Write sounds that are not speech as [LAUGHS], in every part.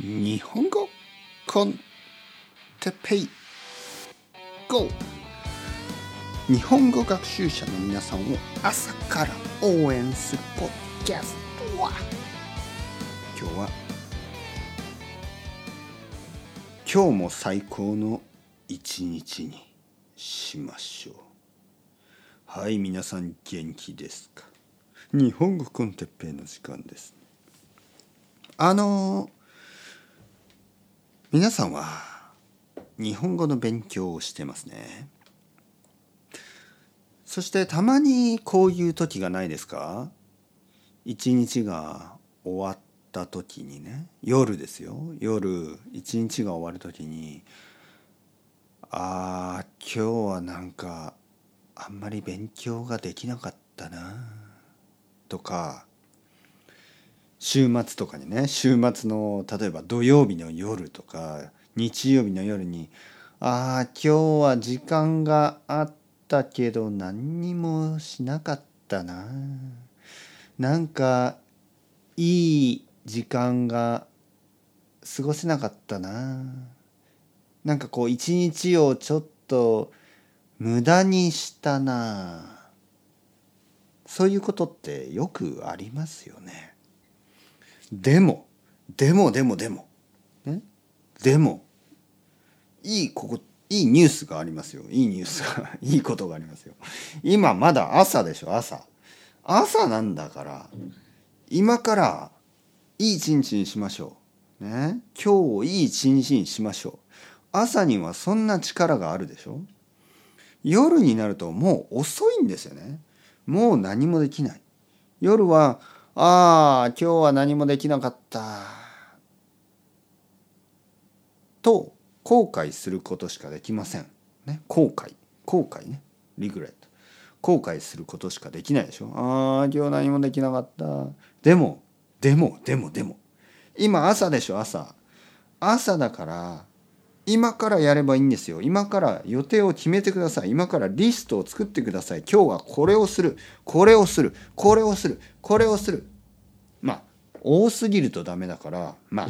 日本語コンテペイ。GO! 日本語学習者の皆さんを朝から応援するポッドキャストは。今日は今日も最高の一日にしましょう。はい皆さん元気ですか？日本語コンテッペイの時間です。あの皆さんは日本語の勉強をしてますね。そしてたまにこういう時がないですか？一日が終わった時にね。夜ですよ。夜一日が終わる時にあー今日はなんかあんまり勉強ができなかったなとか週末とかにね週末の例えば土曜日の夜とか日曜日の夜にああ今日は時間があったけど何にもしなかったな。なんかいい時間が過ごせなかったな。なんかこう一日をちょっと無駄にしたな。そういうことってよくありますよね。でもでもでもでも。でも。いいここいいニュースがありますよ。いいニュースが [LAUGHS] いいことがありますよ。今まだ朝でしょ朝。朝なんだから今からいい一日にしましょう。ね？今日いい一日にしましょう。朝にはそんな力があるでしょ。夜になるともう遅いんですよね。もう何もできない。夜はああ今日は何もできなかった。と後悔することしかできません。ね、後悔。後悔ね。リグレット。後悔することしかできないでしょ。ああ今日何もできなかった。でもでもでもでも。今朝でしょ朝。朝だから今からやればいいんですよ。今から予定を決めてください。今からリストを作ってください。今日はこれをする。これをする。これをする。これをする。まあ多すぎるとダメだからまあ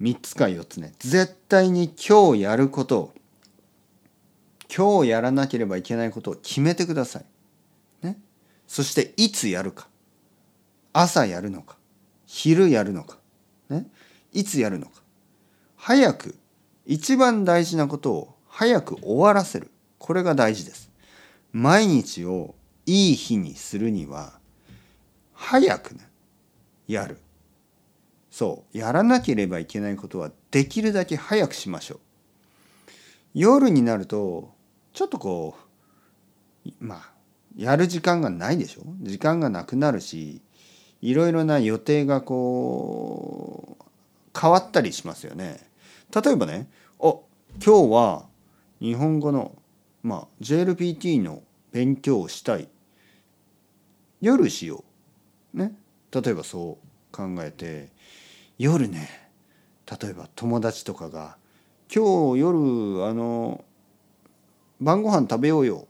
3つか4つね。絶対に今日やることを今日やらなければいけないことを決めてください。ね、そしていつやるか。朝やるのか。昼やるのか、ね、いつやるのか。早く一番大事なことを早く終わらせる。これが大事です。毎日をいい日にするには早くねやる。そうやらなければいけないことはできるだけ早くしましょう。夜になるとちょっとこうまあやる時間がないでしょ？時間がなくなるしいろいろな予定がこう変わったりしますよね。例えばねお今日は日本語のまあ JLPT の勉強をしたい。夜しよう。ね。例えばそう考えて。夜ね。例えば友達とかが「今日夜あの晩ご飯食べようよ」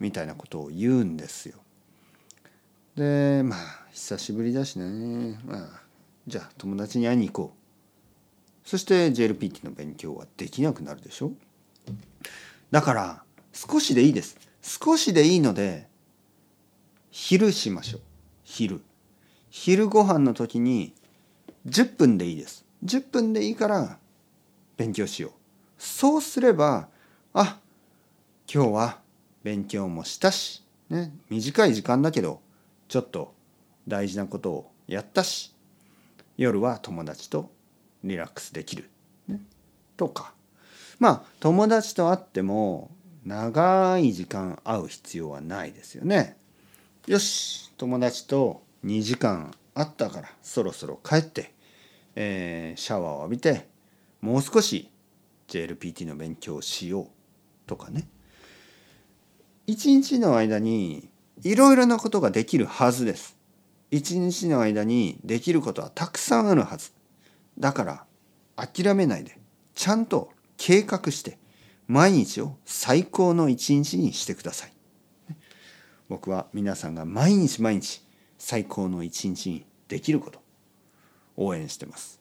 みたいなことを言うんですよ。でまあ久しぶりだしね。まあじゃあ友達に会いに行こう。そして JLPT の勉強はできなくなるでしょ？だから少しでいいです。少しでいいので昼しましょう。昼。昼ご飯の時に10分でいいです。10分でいいから勉強しよう。そうすればあ今日は勉強もしたし、ね、短い時間だけどちょっと大事なことをやったし夜は友達とリラックスできる、ね、とか。まあ友達と会っても長い時間会う必要はないですよね。よし友達と2時間あったからそろそろ帰ってえー、シャワーを浴びてもう少し JLPT の勉強をしようとかね。一日の間にいろいろなことができるはずです。一日の間にできることはたくさんあるはずだから諦めないで。ちゃんと計画して毎日を最高の一日にしてください。僕は皆さんが毎日毎日最高の一日にできること応援してます。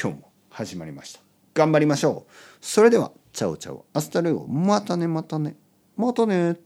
今日も始まりました。頑張りましょう。それでは Chao chao。Hasta luego。またねまたね。またね。